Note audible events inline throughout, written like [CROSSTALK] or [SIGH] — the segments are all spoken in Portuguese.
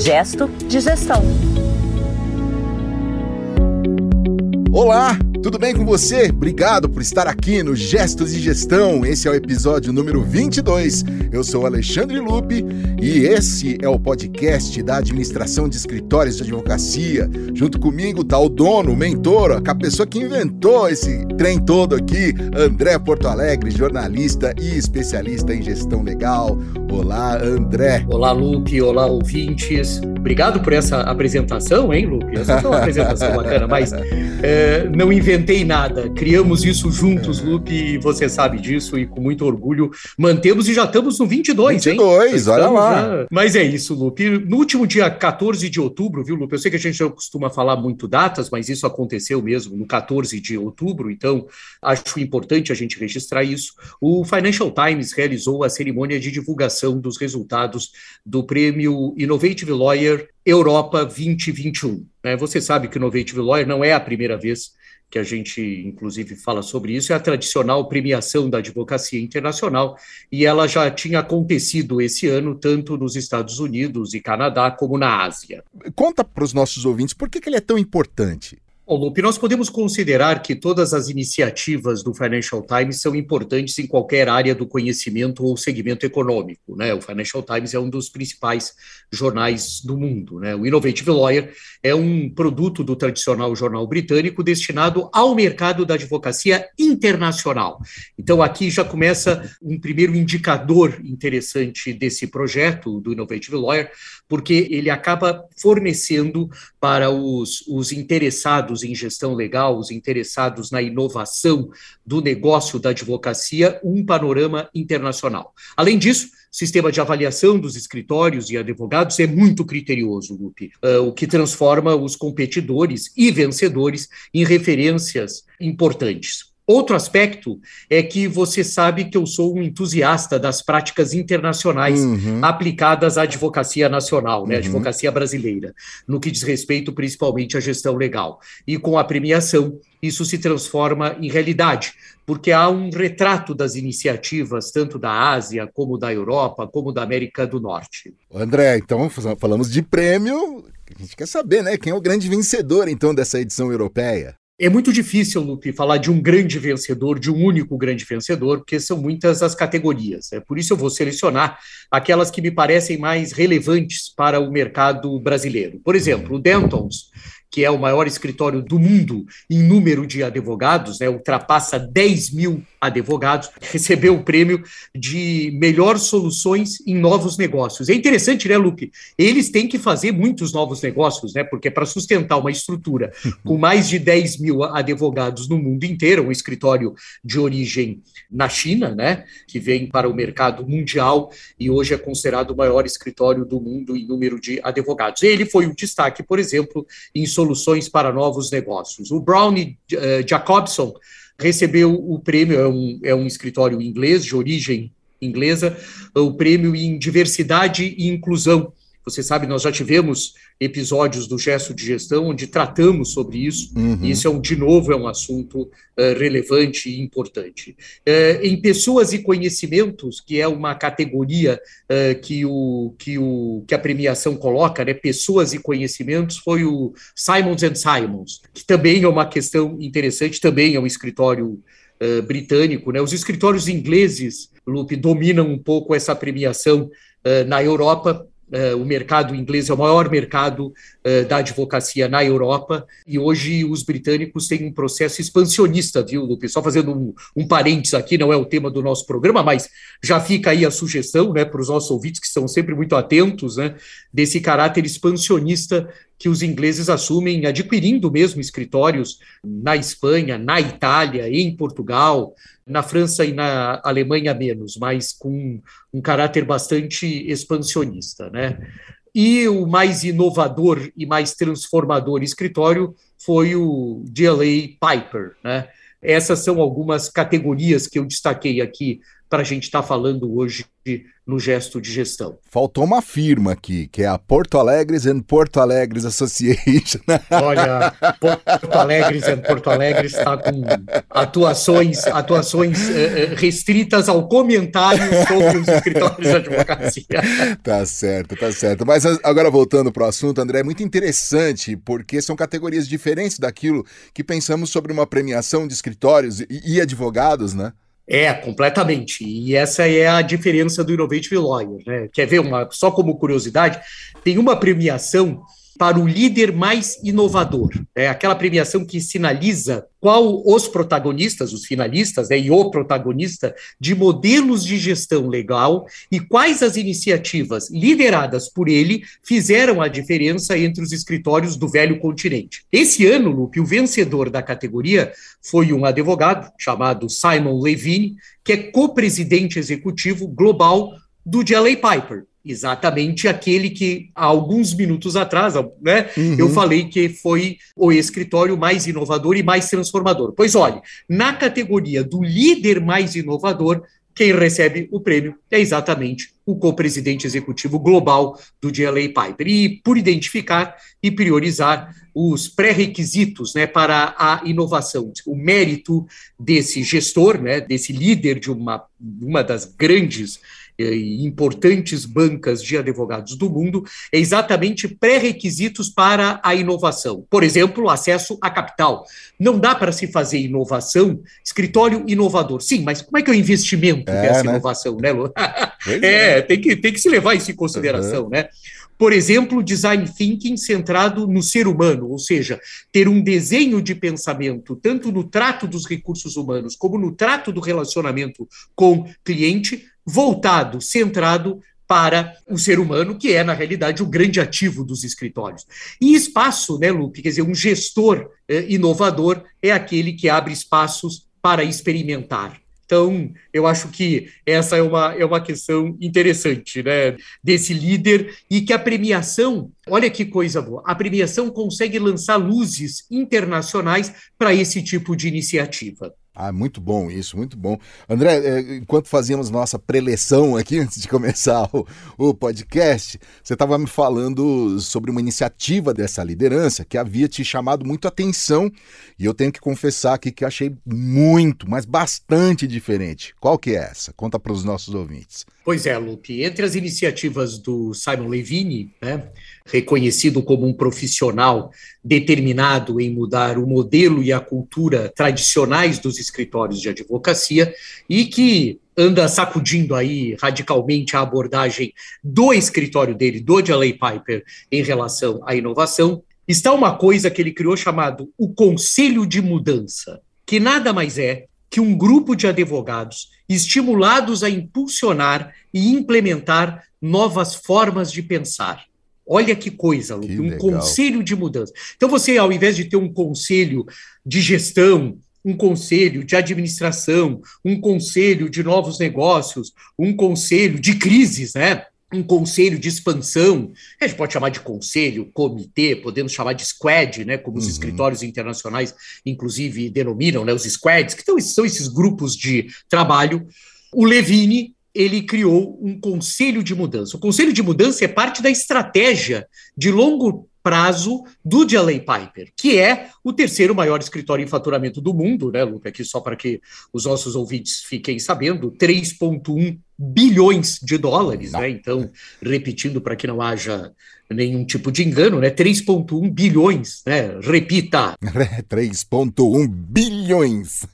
Gesto de Gestão. Olá, tudo bem com você? Obrigado por estar aqui no Gestos de Gestão. Esse é o episódio número 22. Eu sou Alexandre Lupe e esse é o podcast da Administração de Escritórios de Advocacia. Junto comigo tá o dono, o mentor, a pessoa que inventou esse trem todo aqui, André Porto Alegre, jornalista e especialista em gestão legal. Olá, André. Olá, Lupe. Olá, ouvintes. Obrigado por essa apresentação, hein, Lupe? Essa foi uma apresentação [LAUGHS] bacana, mas é, não inventei nada. Criamos isso juntos, é. Lupe, e você sabe disso, e com muito orgulho mantemos e já estamos no 22, 22, hein? olha lá. Já... Mas é isso, Lupe. No último dia 14 de outubro, viu, Lupe? Eu sei que a gente não costuma falar muito datas, mas isso aconteceu mesmo no 14 de outubro, então acho importante a gente registrar isso. O Financial Times realizou a cerimônia de divulgação dos resultados do prêmio Innovative Lawyer Europa 2021. Né? Você sabe que o Innovative Lawyer não é a primeira vez que a gente, inclusive, fala sobre isso, é a tradicional premiação da advocacia internacional, e ela já tinha acontecido esse ano, tanto nos Estados Unidos e Canadá, como na Ásia. Conta para os nossos ouvintes por que, que ele é tão importante. Bom, Lupe, nós podemos considerar que todas as iniciativas do Financial Times são importantes em qualquer área do conhecimento ou segmento econômico. Né? O Financial Times é um dos principais jornais do mundo. Né? O Innovative Lawyer é um produto do tradicional jornal britânico destinado ao mercado da advocacia internacional. Então, aqui já começa um primeiro indicador interessante desse projeto do Innovative Lawyer, porque ele acaba fornecendo para os, os interessados em gestão legal, os interessados na inovação do negócio da advocacia, um panorama internacional. Além disso, o sistema de avaliação dos escritórios e advogados é muito criterioso, Lupe, uh, o que transforma os competidores e vencedores em referências importantes. Outro aspecto é que você sabe que eu sou um entusiasta das práticas internacionais uhum. aplicadas à advocacia nacional, né, uhum. advocacia brasileira, no que diz respeito principalmente à gestão legal. E com a premiação, isso se transforma em realidade, porque há um retrato das iniciativas, tanto da Ásia, como da Europa, como da América do Norte. André, então falamos de prêmio, a gente quer saber, né? Quem é o grande vencedor, então, dessa edição europeia? É muito difícil, Lupe, falar de um grande vencedor, de um único grande vencedor, porque são muitas as categorias. É por isso eu vou selecionar aquelas que me parecem mais relevantes para o mercado brasileiro. Por exemplo, o Dentons que é o maior escritório do mundo em número de advogados, né, ultrapassa 10 mil advogados, recebeu o prêmio de melhor soluções em novos negócios. É interessante, né, Lupe? Eles têm que fazer muitos novos negócios, né? Porque para sustentar uma estrutura com mais de 10 mil advogados no mundo inteiro, um escritório de origem na China, né? Que vem para o mercado mundial e hoje é considerado o maior escritório do mundo em número de advogados. Ele foi um destaque, por exemplo, em soluções para novos negócios. O Brown uh, Jacobson recebeu o prêmio, é um, é um escritório inglês, de origem inglesa, o prêmio em diversidade e inclusão você sabe, nós já tivemos episódios do gesto de gestão onde tratamos sobre isso, uhum. e isso é um, de novo, é um assunto uh, relevante e importante. Uh, em pessoas e conhecimentos, que é uma categoria uh, que, o, que, o, que a premiação coloca, né, pessoas e conhecimentos, foi o Simons and Simons, que também é uma questão interessante, também é um escritório britânico. Né? Os escritórios ingleses, Lupe, dominam um pouco essa premiação na Europa, Uh, o mercado inglês é o maior mercado uh, da advocacia na Europa e hoje os britânicos têm um processo expansionista, viu, Lupe? Só fazendo um, um parênteses aqui, não é o tema do nosso programa, mas já fica aí a sugestão né, para os nossos ouvintes que estão sempre muito atentos né, desse caráter expansionista que os ingleses assumem, adquirindo mesmo escritórios na Espanha, na Itália, em Portugal, na França e na Alemanha menos, mas com um caráter bastante expansionista, né? E o mais inovador e mais transformador escritório foi o DLA Piper, né? Essas são algumas categorias que eu destaquei aqui para a gente estar tá falando hoje no gesto de gestão. Faltou uma firma aqui, que é a Porto Alegres and Porto Alegres Association. [LAUGHS] Olha, Porto Alegres and Porto Alegres está com atuações, atuações eh, restritas ao comentário sobre os escritórios de advocacia. [LAUGHS] Tá certo, tá certo. Mas agora voltando para o assunto, André, é muito interessante porque são categorias diferentes daquilo que pensamos sobre uma premiação de escritórios e advogados, né? É, completamente. E essa é a diferença do Innovative Lawyer. Né? Quer ver, uma, só como curiosidade, tem uma premiação para o líder mais inovador. É aquela premiação que sinaliza qual os protagonistas, os finalistas, né, e o protagonista de modelos de gestão legal e quais as iniciativas lideradas por ele fizeram a diferença entre os escritórios do velho continente. Esse ano, Lupe, o vencedor da categoria foi um advogado chamado Simon Levine, que é co-presidente executivo global do DLA Piper, exatamente aquele que há alguns minutos atrás, né, uhum. eu falei que foi o escritório mais inovador e mais transformador. Pois olhe, na categoria do líder mais inovador, quem recebe o prêmio é exatamente o co-presidente executivo global do DLA Piper. E por identificar e priorizar os pré-requisitos né, para a inovação, o mérito desse gestor, né, desse líder de uma, uma das grandes e importantes bancas de advogados do mundo, é exatamente pré-requisitos para a inovação. Por exemplo, acesso a capital. Não dá para se fazer inovação, escritório inovador. Sim, mas como é que é o investimento é, dessa né? inovação, né, Lu? [LAUGHS] é, é, tem que, tem que se levar isso em consideração, uhum. né? Por exemplo, design thinking centrado no ser humano, ou seja, ter um desenho de pensamento, tanto no trato dos recursos humanos, como no trato do relacionamento com cliente, voltado, centrado para o ser humano, que é, na realidade, o grande ativo dos escritórios. E espaço, né, Lupe? Quer dizer, um gestor eh, inovador é aquele que abre espaços para experimentar. Então, eu acho que essa é uma, é uma questão interessante, né? Desse líder e que a premiação, olha que coisa boa, a premiação consegue lançar luzes internacionais para esse tipo de iniciativa. Ah, muito bom isso, muito bom. André, é, enquanto fazíamos nossa preleção aqui, [LAUGHS] antes de começar o, o podcast, você estava me falando sobre uma iniciativa dessa liderança que havia te chamado muito atenção e eu tenho que confessar aqui que achei muito, mas bastante diferente. Qual que é essa? Conta para os nossos ouvintes. Pois é, Lupe. Entre as iniciativas do Simon Levine, né, reconhecido como um profissional determinado em mudar o modelo e a cultura tradicionais dos escritórios de advocacia e que anda sacudindo aí radicalmente a abordagem do escritório dele, do Jalei Piper, em relação à inovação, está uma coisa que ele criou chamado o Conselho de Mudança, que nada mais é que um grupo de advogados estimulados a impulsionar e implementar novas formas de pensar. Olha que coisa, Lupe, que um conselho de mudança. Então, você, ao invés de ter um conselho de gestão, um conselho de administração, um conselho de novos negócios, um conselho de crises, né? Um conselho de expansão, a gente pode chamar de conselho, comitê, podemos chamar de squad, né, como os uhum. escritórios internacionais, inclusive, denominam, né, os squads, que são esses grupos de trabalho. O Levine, ele criou um conselho de mudança. O conselho de mudança é parte da estratégia de longo prazo do DLA Piper, que é o terceiro maior escritório em faturamento do mundo, né, Lupe? Aqui só para que os nossos ouvintes fiquem sabendo, 3,1 bilhões de dólares, né? Então, repetindo para que não haja nenhum tipo de engano, né? 3,1 bilhões, né? Repita. [LAUGHS] 3,1 bilhões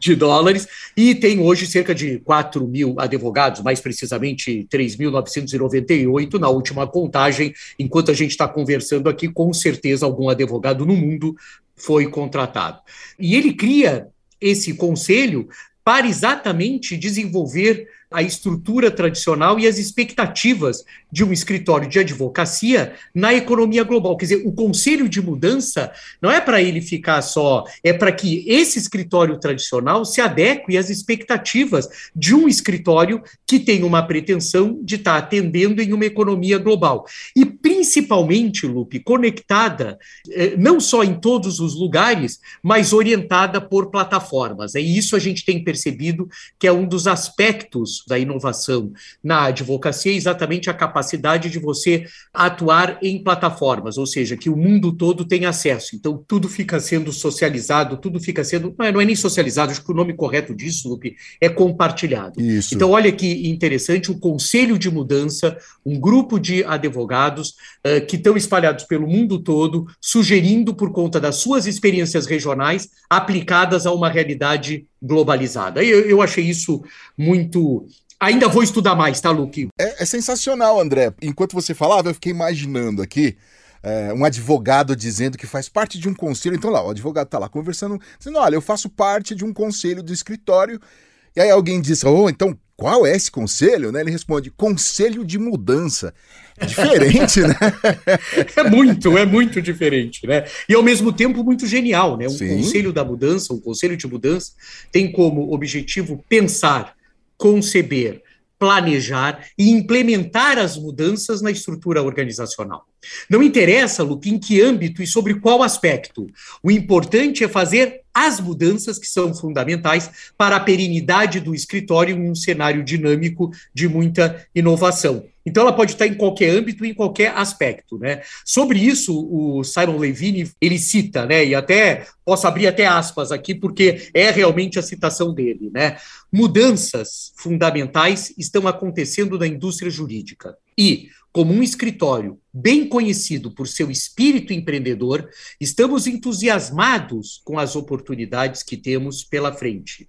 de dólares e tem hoje cerca de 4 mil advogados, mais precisamente 3.998 na última contagem. Enquanto a gente está conversando aqui, com certeza algum advogado no mundo foi contratado. E ele cria esse conselho para exatamente desenvolver a estrutura tradicional e as expectativas de um escritório de advocacia na economia global. Quer dizer, o conselho de mudança não é para ele ficar só, é para que esse escritório tradicional se adeque às expectativas de um escritório que tem uma pretensão de estar atendendo em uma economia global. E principalmente, Lupe, conectada eh, não só em todos os lugares, mas orientada por plataformas. É isso a gente tem percebido que é um dos aspectos da inovação na advocacia, exatamente a capacidade de você atuar em plataformas, ou seja, que o mundo todo tem acesso. Então, tudo fica sendo socializado, tudo fica sendo. Não é, não é nem socializado, acho que o nome correto disso, Lupe, é compartilhado. Isso. Então, olha que interessante, o Conselho de Mudança, um grupo de advogados uh, que estão espalhados pelo mundo todo, sugerindo, por conta das suas experiências regionais, aplicadas a uma realidade globalizada. Eu, eu achei isso muito Ainda vou estudar mais, tá, Luke? É, é, sensacional, André. Enquanto você falava, eu fiquei imaginando aqui é, um advogado dizendo que faz parte de um conselho. Então lá, o advogado tá lá conversando, dizendo: olha, eu faço parte de um conselho do escritório. E aí alguém diz: oh, então qual é esse conselho? Né? Ele responde: Conselho de Mudança. É diferente, né? [LAUGHS] é muito, é muito diferente, né? E ao mesmo tempo muito genial, né? Um Sim. conselho da mudança, um conselho de mudança, tem como objetivo pensar, conceber, planejar e implementar as mudanças na estrutura organizacional. Não interessa, Lupe, em que âmbito e sobre qual aspecto. O importante é fazer as mudanças que são fundamentais para a perenidade do escritório em um cenário dinâmico de muita inovação. Então, ela pode estar em qualquer âmbito, em qualquer aspecto, né? Sobre isso, o Simon Levine ele cita, né? E até posso abrir até aspas aqui, porque é realmente a citação dele, né? Mudanças fundamentais estão acontecendo na indústria jurídica e como um escritório bem conhecido por seu espírito empreendedor, estamos entusiasmados com as oportunidades que temos pela frente.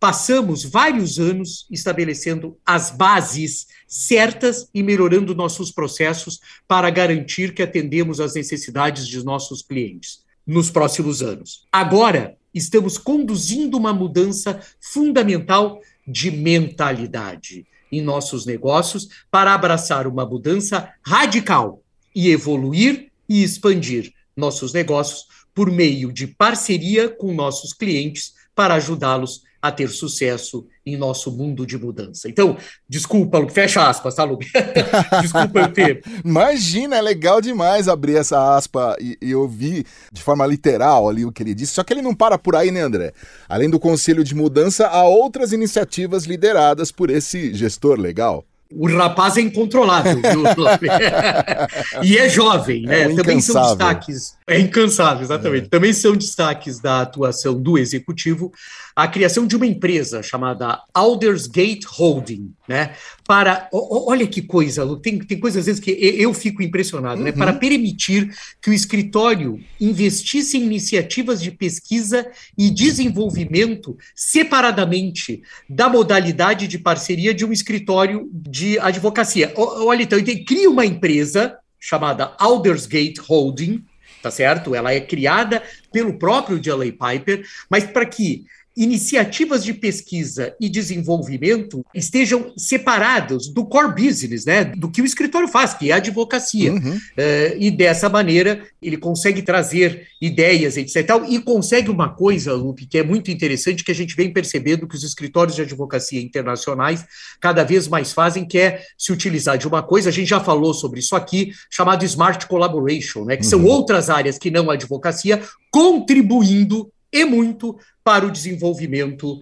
Passamos vários anos estabelecendo as bases certas e melhorando nossos processos para garantir que atendemos às necessidades de nossos clientes nos próximos anos. Agora, estamos conduzindo uma mudança fundamental de mentalidade em nossos negócios para abraçar uma mudança radical e evoluir e expandir nossos negócios por meio de parceria com nossos clientes para ajudá-los a ter sucesso em nosso mundo de mudança. Então, desculpa, fecha aspas, tá, Lu? [LAUGHS] desculpa eu ter. Imagina, é legal demais abrir essa aspa e, e ouvir de forma literal ali o que ele disse. Só que ele não para por aí, né, André? Além do Conselho de Mudança, há outras iniciativas lideradas por esse gestor legal. O rapaz é incontrolável, viu, [LAUGHS] E é jovem, né? É Também são destaques. É incansável, exatamente. É. Também são destaques da atuação do executivo a criação de uma empresa chamada Aldersgate Holding, né? Para. Olha que coisa, tem, tem coisas às vezes que eu fico impressionado, uhum. né? Para permitir que o escritório investisse em iniciativas de pesquisa e desenvolvimento separadamente da modalidade de parceria de um escritório de advocacia. Olha, então, ele cria uma empresa chamada Aldersgate Holding, tá certo? Ela é criada pelo próprio J.L. Piper, mas para que iniciativas de pesquisa e desenvolvimento estejam separadas do core business, né, do que o escritório faz, que é a advocacia. Uhum. Uh, e dessa maneira ele consegue trazer ideias, etc. E consegue uma coisa, Lupe, que é muito interessante, que a gente vem percebendo que os escritórios de advocacia internacionais cada vez mais fazem, que é se utilizar de uma coisa, a gente já falou sobre isso aqui, chamado Smart Collaboration, né, que uhum. são outras áreas que não a advocacia, contribuindo e muito para o desenvolvimento uh,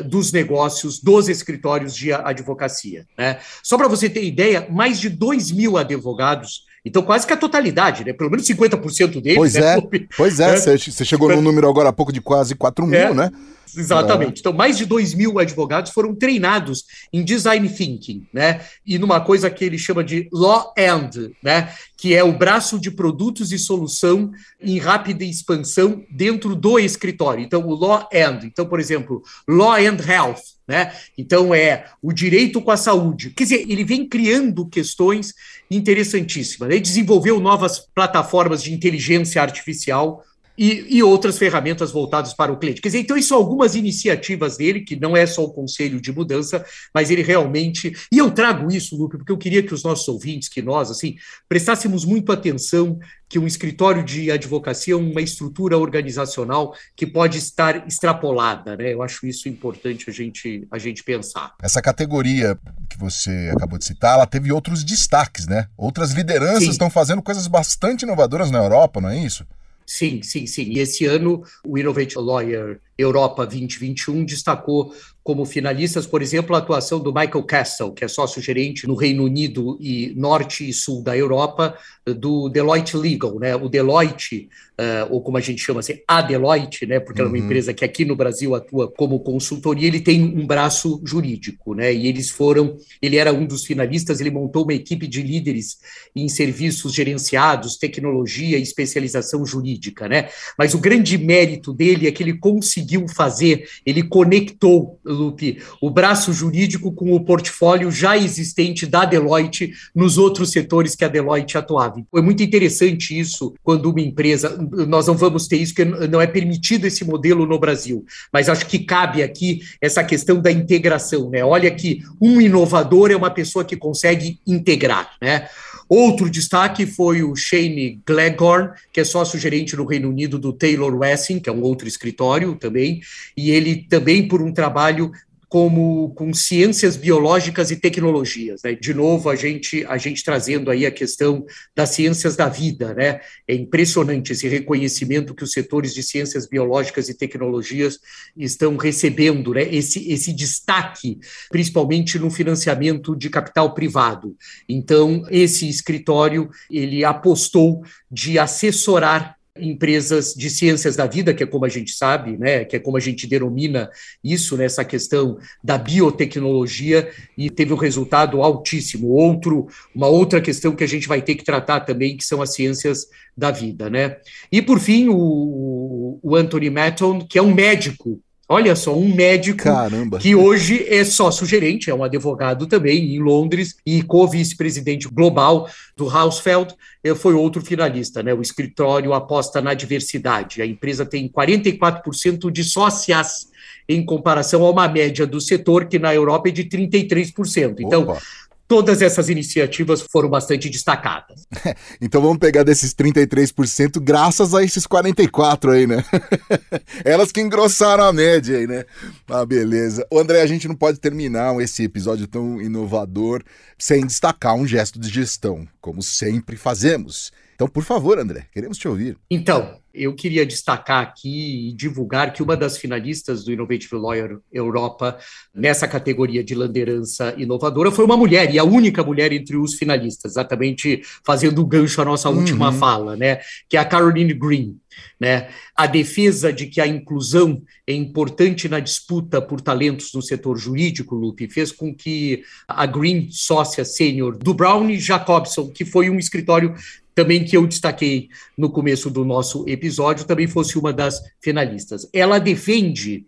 uh, dos negócios dos escritórios de advocacia. Né? Só para você ter ideia, mais de 2 mil advogados, então quase que a totalidade, né? pelo menos 50% deles. Pois né? é, [LAUGHS] pois é, você é. chegou no número agora há pouco de quase 4 mil, é. né? Exatamente. Então, mais de 2 mil advogados foram treinados em design thinking, né? E numa coisa que ele chama de law end, né? Que é o braço de produtos e solução em rápida expansão dentro do escritório. Então, o law end. Então, por exemplo, law and health, né? Então, é o direito com a saúde. Quer dizer, ele vem criando questões interessantíssimas. Ele desenvolveu novas plataformas de inteligência artificial e, e, outras ferramentas voltadas para o cliente. Quer dizer, então, isso são algumas iniciativas dele, que não é só o conselho de mudança, mas ele realmente. E eu trago isso, Lupe, porque eu queria que os nossos ouvintes, que nós, assim, prestássemos muito atenção que um escritório de advocacia é uma estrutura organizacional que pode estar extrapolada, né? Eu acho isso importante a gente, a gente pensar. Essa categoria que você acabou de citar, ela teve outros destaques, né? Outras lideranças Sim. estão fazendo coisas bastante inovadoras na Europa, não é isso? Sim, sim, sim. E esse ano o Innovate Lawyer Europa 2021 destacou como finalistas, por exemplo, a atuação do Michael Castle, que é sócio-gerente no Reino Unido e norte e sul da Europa, do Deloitte Legal, né? O Deloitte, uh, ou como a gente chama assim, a Deloitte, né? Porque uhum. é uma uhum. empresa que aqui no Brasil atua como consultoria, ele tem um braço jurídico, né? E eles foram, ele era um dos finalistas, ele montou uma equipe de líderes em serviços gerenciados, tecnologia e especialização jurídica, né? Mas o grande mérito dele é que ele conseguiu fazer, ele conectou Lupe, o braço jurídico com o portfólio já existente da Deloitte nos outros setores que a Deloitte atuava. Foi muito interessante isso quando uma empresa, nós não vamos ter isso, porque não é permitido esse modelo no Brasil, mas acho que cabe aqui essa questão da integração, né? Olha que um inovador é uma pessoa que consegue integrar, né? Outro destaque foi o Shane Gleghorn, que é sócio-gerente no Reino Unido do Taylor Wessing, que é um outro escritório também, e ele também por um trabalho como com ciências biológicas e tecnologias. Né? De novo, a gente, a gente trazendo aí a questão das ciências da vida. Né? É impressionante esse reconhecimento que os setores de ciências biológicas e tecnologias estão recebendo, né? esse, esse destaque, principalmente no financiamento de capital privado. Então, esse escritório ele apostou de assessorar empresas de ciências da vida, que é como a gente sabe, né, que é como a gente denomina isso, nessa né, questão da biotecnologia, e teve um resultado altíssimo. Outro, uma outra questão que a gente vai ter que tratar também, que são as ciências da vida, né? E por fim, o, o Anthony Matton, que é um médico Olha só, um médico Caramba. que hoje é sócio-gerente, é um advogado também em Londres e co-vice-presidente global do Hausfeld, eh, foi outro finalista, né? O escritório aposta na diversidade. A empresa tem 44% de sócias em comparação a uma média do setor que na Europa é de 33%. Então, Opa todas essas iniciativas foram bastante destacadas. [LAUGHS] então vamos pegar desses 33% graças a esses 44 aí, né? [LAUGHS] Elas que engrossaram a média aí, né? Ah, beleza. O André, a gente não pode terminar esse episódio tão inovador sem destacar um gesto de gestão, como sempre fazemos. Então, por favor, André, queremos te ouvir. Então, eu queria destacar aqui e divulgar que uma das finalistas do Innovative Lawyer Europa nessa categoria de liderança inovadora foi uma mulher, e a única mulher entre os finalistas, exatamente fazendo o gancho à nossa uhum. última fala, né? Que é a Caroline Green. Né? A defesa de que a inclusão é importante na disputa por talentos no setor jurídico, Lupe, fez com que a Green, sócia sênior do Brown Jacobson, que foi um escritório também que eu destaquei no começo do nosso episódio, também fosse uma das finalistas. Ela defende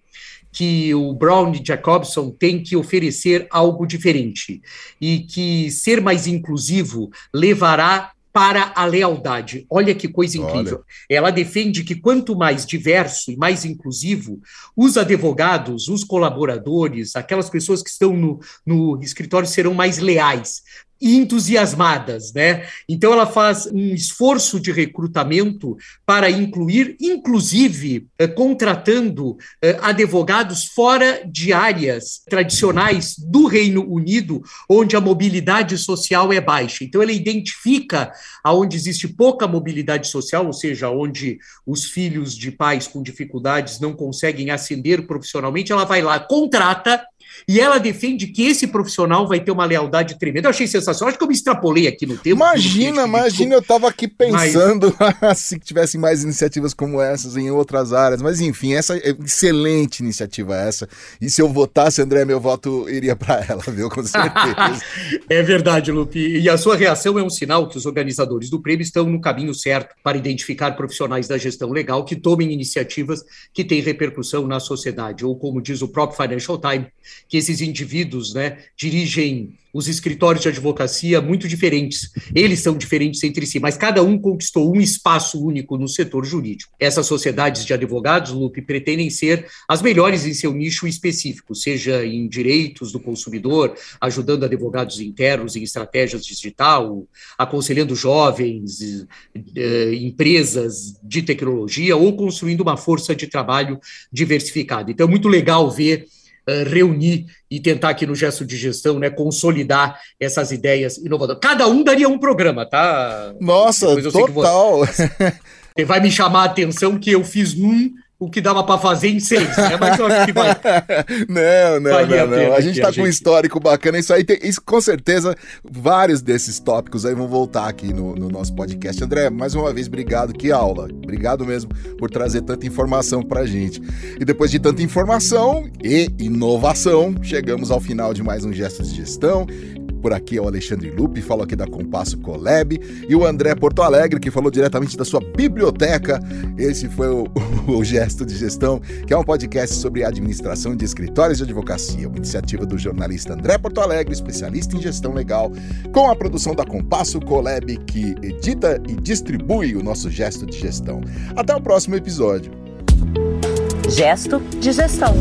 que o Brown e Jacobson tem que oferecer algo diferente e que ser mais inclusivo levará para a lealdade. Olha que coisa incrível. Olha. Ela defende que quanto mais diverso e mais inclusivo, os advogados, os colaboradores, aquelas pessoas que estão no, no escritório serão mais leais, entusiasmadas, né? Então ela faz um esforço de recrutamento para incluir, inclusive, eh, contratando eh, advogados fora de áreas tradicionais do Reino Unido, onde a mobilidade social é baixa. Então ela identifica aonde existe pouca mobilidade social, ou seja, onde os filhos de pais com dificuldades não conseguem ascender profissionalmente, ela vai lá, contrata e ela defende que esse profissional vai ter uma lealdade tremenda. Eu achei sensacional. Acho que eu me extrapolei aqui no tempo. Imagina, imagina, eu estava aqui pensando Mas... [LAUGHS] se tivessem mais iniciativas como essas em outras áreas. Mas enfim, essa é excelente iniciativa essa. E se eu votasse, André, meu voto iria para ela, [LAUGHS] viu? Com [LAUGHS] certeza. é verdade, Lupe. E a sua reação é um sinal que os organizadores do prêmio estão no caminho certo para identificar profissionais da gestão legal que tomem iniciativas que têm repercussão na sociedade. Ou como diz o próprio Financial Times, que esses indivíduos né, dirigem os escritórios de advocacia muito diferentes. Eles são diferentes entre si, mas cada um conquistou um espaço único no setor jurídico. Essas sociedades de advogados, Lupe, pretendem ser as melhores em seu nicho específico, seja em direitos do consumidor, ajudando advogados internos em estratégias digital, aconselhando jovens, eh, empresas de tecnologia ou construindo uma força de trabalho diversificada. Então é muito legal ver eh, reunir e tentar aqui no gesto de gestão, né, consolidar essas ideias inovadoras. Cada um daria um programa, tá? Nossa, total. [LAUGHS] Você vai me chamar a atenção que eu fiz um o que dava para fazer em seis, né? Mas eu acho que vai. [LAUGHS] não, não, não, não. A, a gente tá com um histórico bacana. Isso aí, tem, isso, com certeza, vários desses tópicos aí vão voltar aqui no, no, nosso podcast. André, mais uma vez, obrigado. Que aula. Obrigado mesmo por trazer tanta informação pra gente. E depois de tanta informação e inovação, chegamos ao final de mais um Gestos de Gestão. Por aqui é o Alexandre Lupe, falo aqui da Compasso Colab, e o André Porto Alegre, que falou diretamente da sua biblioteca. Esse foi o, [LAUGHS] o, Gesto de Gestão, que é um podcast sobre administração de escritórios de advocacia, uma iniciativa do jornalista André Porto Alegre, especialista em gestão legal, com a produção da Compasso Colab, que edita e distribui o nosso Gesto de Gestão. Até o próximo episódio. Gesto de Gestão.